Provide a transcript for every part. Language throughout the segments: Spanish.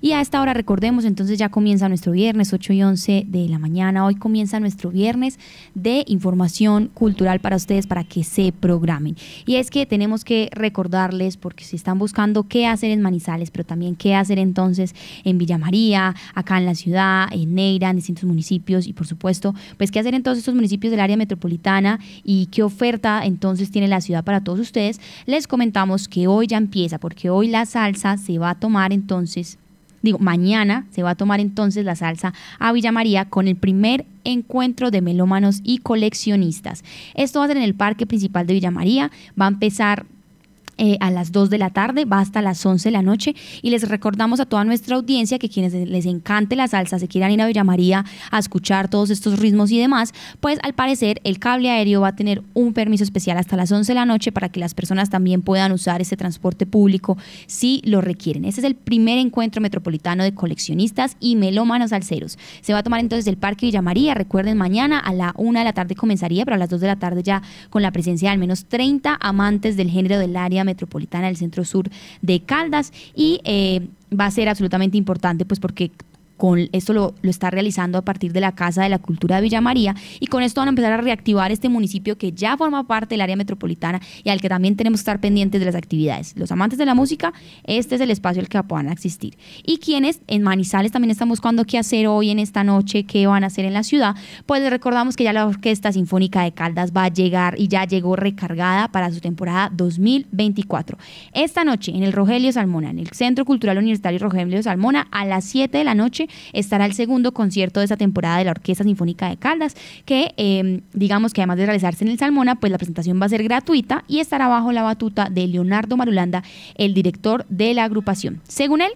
Y a esta hora recordemos, entonces ya comienza nuestro viernes 8 y 11 de la mañana. Hoy comienza nuestro viernes de información cultural para ustedes para que se programen. Y es que tenemos que recordarles, porque si están buscando qué hacer en Manizales, pero también qué hacer entonces en Villa María, acá en la ciudad, en Neira, en distintos municipios y por supuesto, pues qué hacer en todos estos municipios del área metropolitana y qué oferta entonces tiene la ciudad para todos ustedes, les comentamos que hoy ya empieza, porque hoy la salsa se va a tomar entonces digo, mañana se va a tomar entonces la salsa a Villa María con el primer encuentro de melómanos y coleccionistas. Esto va a ser en el parque principal de Villa María, va a empezar eh, a las 2 de la tarde, va hasta las 11 de la noche y les recordamos a toda nuestra audiencia que quienes les encante la salsa, se quieran ir a Villa María a escuchar todos estos ritmos y demás, pues al parecer el cable aéreo va a tener un permiso especial hasta las 11 de la noche para que las personas también puedan usar ese transporte público si lo requieren. Este es el primer encuentro metropolitano de coleccionistas y melómanos alceros. Se va a tomar entonces el Parque Villa María, recuerden mañana a la 1 de la tarde comenzaría, pero a las 2 de la tarde ya con la presencia de al menos 30 amantes del género del área metropolitana del centro sur de Caldas y eh, va a ser absolutamente importante pues porque con esto lo, está realizando a partir de la Casa de la Cultura de Villa María y con esto van a empezar a reactivar este municipio que ya forma parte del área metropolitana y al que también tenemos que estar pendientes de las actividades. Los amantes de la música, este es el espacio al que puedan existir. Y quienes en Manizales también están buscando qué hacer hoy en esta noche, qué van a hacer en la ciudad, pues les recordamos que ya la Orquesta Sinfónica de Caldas va a llegar y ya llegó recargada para su temporada 2024. Esta noche en el Rogelio Salmona, en el Centro Cultural Universitario Rogelio Salmona, a las 7 de la noche estará el segundo concierto de esta temporada de la Orquesta Sinfónica de Caldas, que em, digamos que además de realizarse en el Salmona, pues la presentación va a ser gratuita y estará bajo la batuta de Leonardo Marulanda, el director de la agrupación. Según él,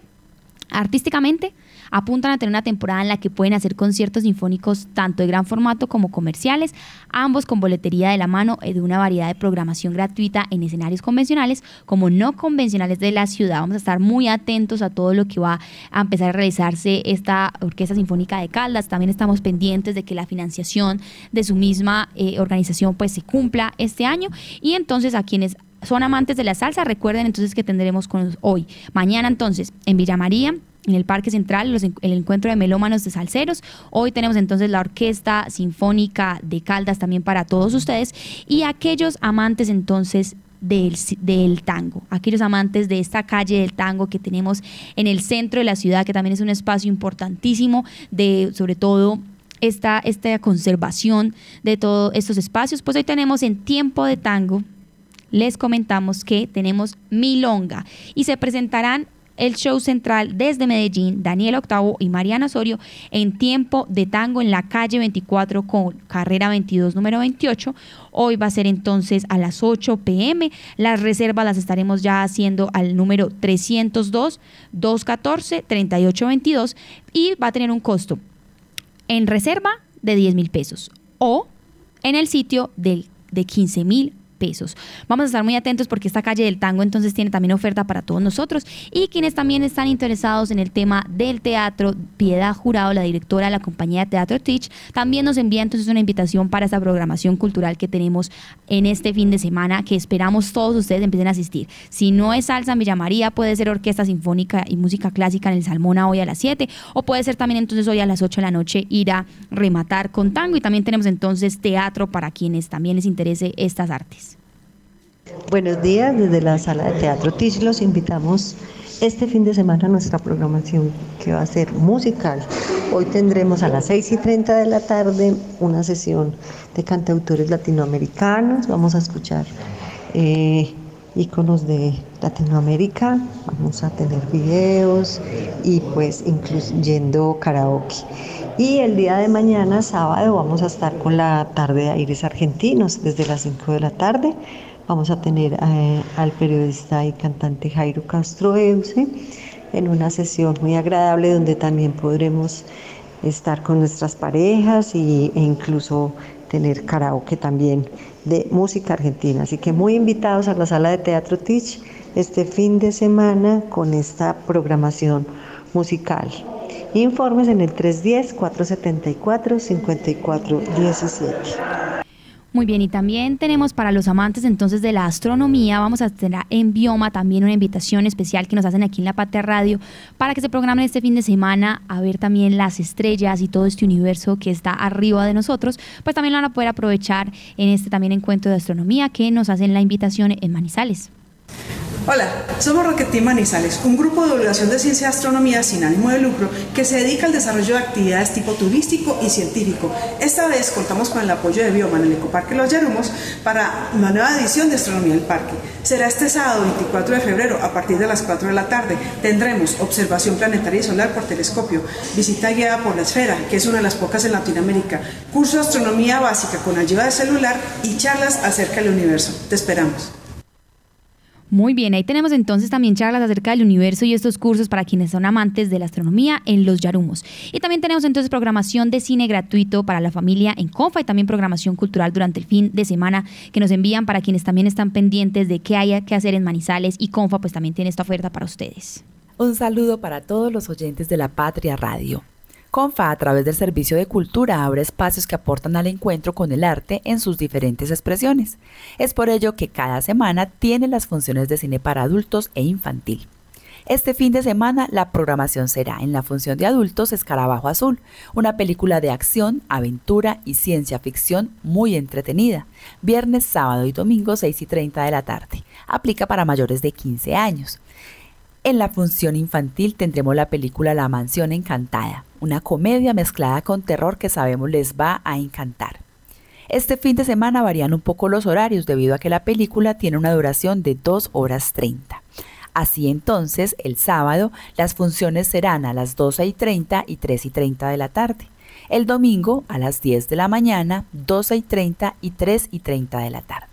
artísticamente, apuntan a tener una temporada en la que pueden hacer conciertos sinfónicos tanto de gran formato como comerciales, ambos con boletería de la mano de una variedad de programación gratuita en escenarios convencionales como no convencionales de la ciudad. Vamos a estar muy atentos a todo lo que va a empezar a realizarse esta Orquesta Sinfónica de Caldas. También estamos pendientes de que la financiación de su misma eh, organización pues se cumpla este año y entonces a quienes son amantes de la salsa, recuerden entonces que tendremos con hoy, mañana entonces en Villa María, en el Parque Central, el encuentro de melómanos de salseros. Hoy tenemos entonces la Orquesta Sinfónica de Caldas también para todos ustedes y aquellos amantes entonces del, del, tango, aquellos amantes de esta calle del tango que tenemos en el centro de la ciudad, que también es un espacio importantísimo de sobre todo esta, esta conservación de todos estos espacios, pues hoy tenemos en tiempo de tango, les comentamos que tenemos Milonga y se presentarán el show central desde Medellín, Daniel Octavo y Mariana Osorio en tiempo de tango en la calle 24 con carrera 22 número 28. Hoy va a ser entonces a las 8 pm. Las reservas las estaremos ya haciendo al número 302 214 3822 y va a tener un costo en reserva de 10 mil pesos o en el sitio del, de 15 mil pesos. Vamos a estar muy atentos porque esta calle del tango entonces tiene también oferta para todos nosotros y quienes también están interesados en el tema del teatro, Piedad Jurado, la directora de la compañía de Teatro Teach, también nos envía entonces una invitación para esta programación cultural que tenemos en este fin de semana que esperamos todos ustedes empiecen a asistir. Si no es salsa, me llamaría, puede ser orquesta sinfónica y música clásica en el Salmona hoy a las 7 o puede ser también entonces hoy a las 8 de la noche ir a rematar con tango y también tenemos entonces teatro para quienes también les interese estas artes. Buenos días, desde la sala de teatro Tisch los invitamos este fin de semana a nuestra programación que va a ser musical. Hoy tendremos a las 6 y 30 de la tarde una sesión de cantautores latinoamericanos. Vamos a escuchar eh, íconos de Latinoamérica, vamos a tener videos y pues incluyendo karaoke. Y el día de mañana, sábado, vamos a estar con la tarde de aires argentinos desde las 5 de la tarde Vamos a tener eh, al periodista y cantante Jairo Castro Euse en una sesión muy agradable donde también podremos estar con nuestras parejas y, e incluso tener karaoke también de música argentina. Así que muy invitados a la sala de Teatro Teach este fin de semana con esta programación musical. Informes en el 310-474-5417. Muy bien, y también tenemos para los amantes entonces de la astronomía, vamos a tener en Bioma también una invitación especial que nos hacen aquí en La Patria Radio para que se programen este fin de semana a ver también las estrellas y todo este universo que está arriba de nosotros, pues también lo van a poder aprovechar en este también encuentro de astronomía que nos hacen la invitación en Manizales. Hola, somos Roquetín Manizales, un grupo de divulgación de ciencia y astronomía sin ánimo de lucro que se dedica al desarrollo de actividades tipo turístico y científico. Esta vez contamos con el apoyo de Bioma en el Ecoparque Los Yarumos para una nueva edición de Astronomía del Parque. Será este sábado 24 de febrero a partir de las 4 de la tarde. Tendremos observación planetaria y solar por telescopio, visita guiada por la esfera, que es una de las pocas en Latinoamérica, curso de astronomía básica con ayuda de celular y charlas acerca del universo. Te esperamos. Muy bien, ahí tenemos entonces también charlas acerca del universo y estos cursos para quienes son amantes de la astronomía en los Yarumos. Y también tenemos entonces programación de cine gratuito para la familia en Confa y también programación cultural durante el fin de semana que nos envían para quienes también están pendientes de qué haya que hacer en Manizales y Confa pues también tiene esta oferta para ustedes. Un saludo para todos los oyentes de la Patria Radio. Confa, a través del Servicio de Cultura, abre espacios que aportan al encuentro con el arte en sus diferentes expresiones. Es por ello que cada semana tiene las funciones de cine para adultos e infantil. Este fin de semana la programación será en la función de adultos Escarabajo Azul, una película de acción, aventura y ciencia ficción muy entretenida. Viernes, sábado y domingo 6 y 30 de la tarde. Aplica para mayores de 15 años. En la función infantil tendremos la película La Mansión Encantada, una comedia mezclada con terror que sabemos les va a encantar. Este fin de semana varían un poco los horarios debido a que la película tiene una duración de 2 horas 30. Así entonces, el sábado las funciones serán a las 12 y 30 y 3 y 30 de la tarde. El domingo a las 10 de la mañana, 12 y 30 y 3 y 30 de la tarde.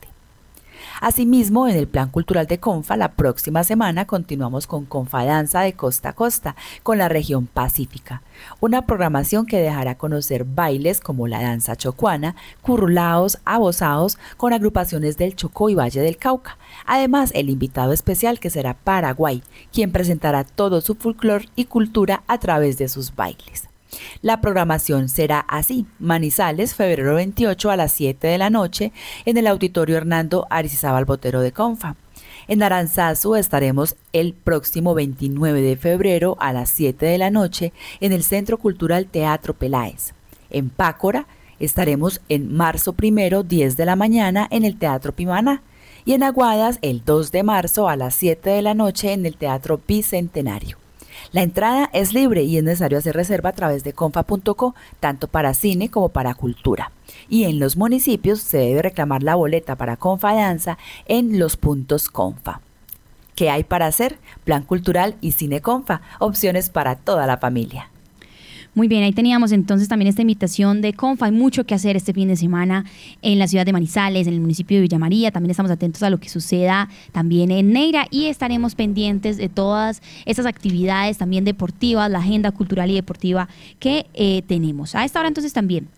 Asimismo, en el Plan Cultural de Confa, la próxima semana continuamos con Confa Danza de Costa a Costa, con la región pacífica. Una programación que dejará conocer bailes como la danza chocuana, currulaos, abosados, con agrupaciones del Chocó y Valle del Cauca. Además, el invitado especial que será Paraguay, quien presentará todo su folclor y cultura a través de sus bailes. La programación será así, Manizales, febrero 28 a las 7 de la noche, en el Auditorio Hernando Arizizábal Botero de Confa. En Aranzazu estaremos el próximo 29 de febrero a las 7 de la noche en el Centro Cultural Teatro Peláez. En Pácora estaremos en marzo primero 10 de la mañana en el Teatro Pimana y en Aguadas el 2 de marzo a las 7 de la noche en el Teatro Bicentenario. La entrada es libre y es necesario hacer reserva a través de confa.co, tanto para cine como para cultura. Y en los municipios se debe reclamar la boleta para Confa Danza en los puntos Confa. ¿Qué hay para hacer? Plan cultural y cine Confa, opciones para toda la familia. Muy bien, ahí teníamos entonces también esta invitación de Confa. Hay mucho que hacer este fin de semana en la ciudad de Manizales, en el municipio de Villa María. También estamos atentos a lo que suceda también en Neira y estaremos pendientes de todas estas actividades también deportivas, la agenda cultural y deportiva que eh, tenemos. A esta hora entonces también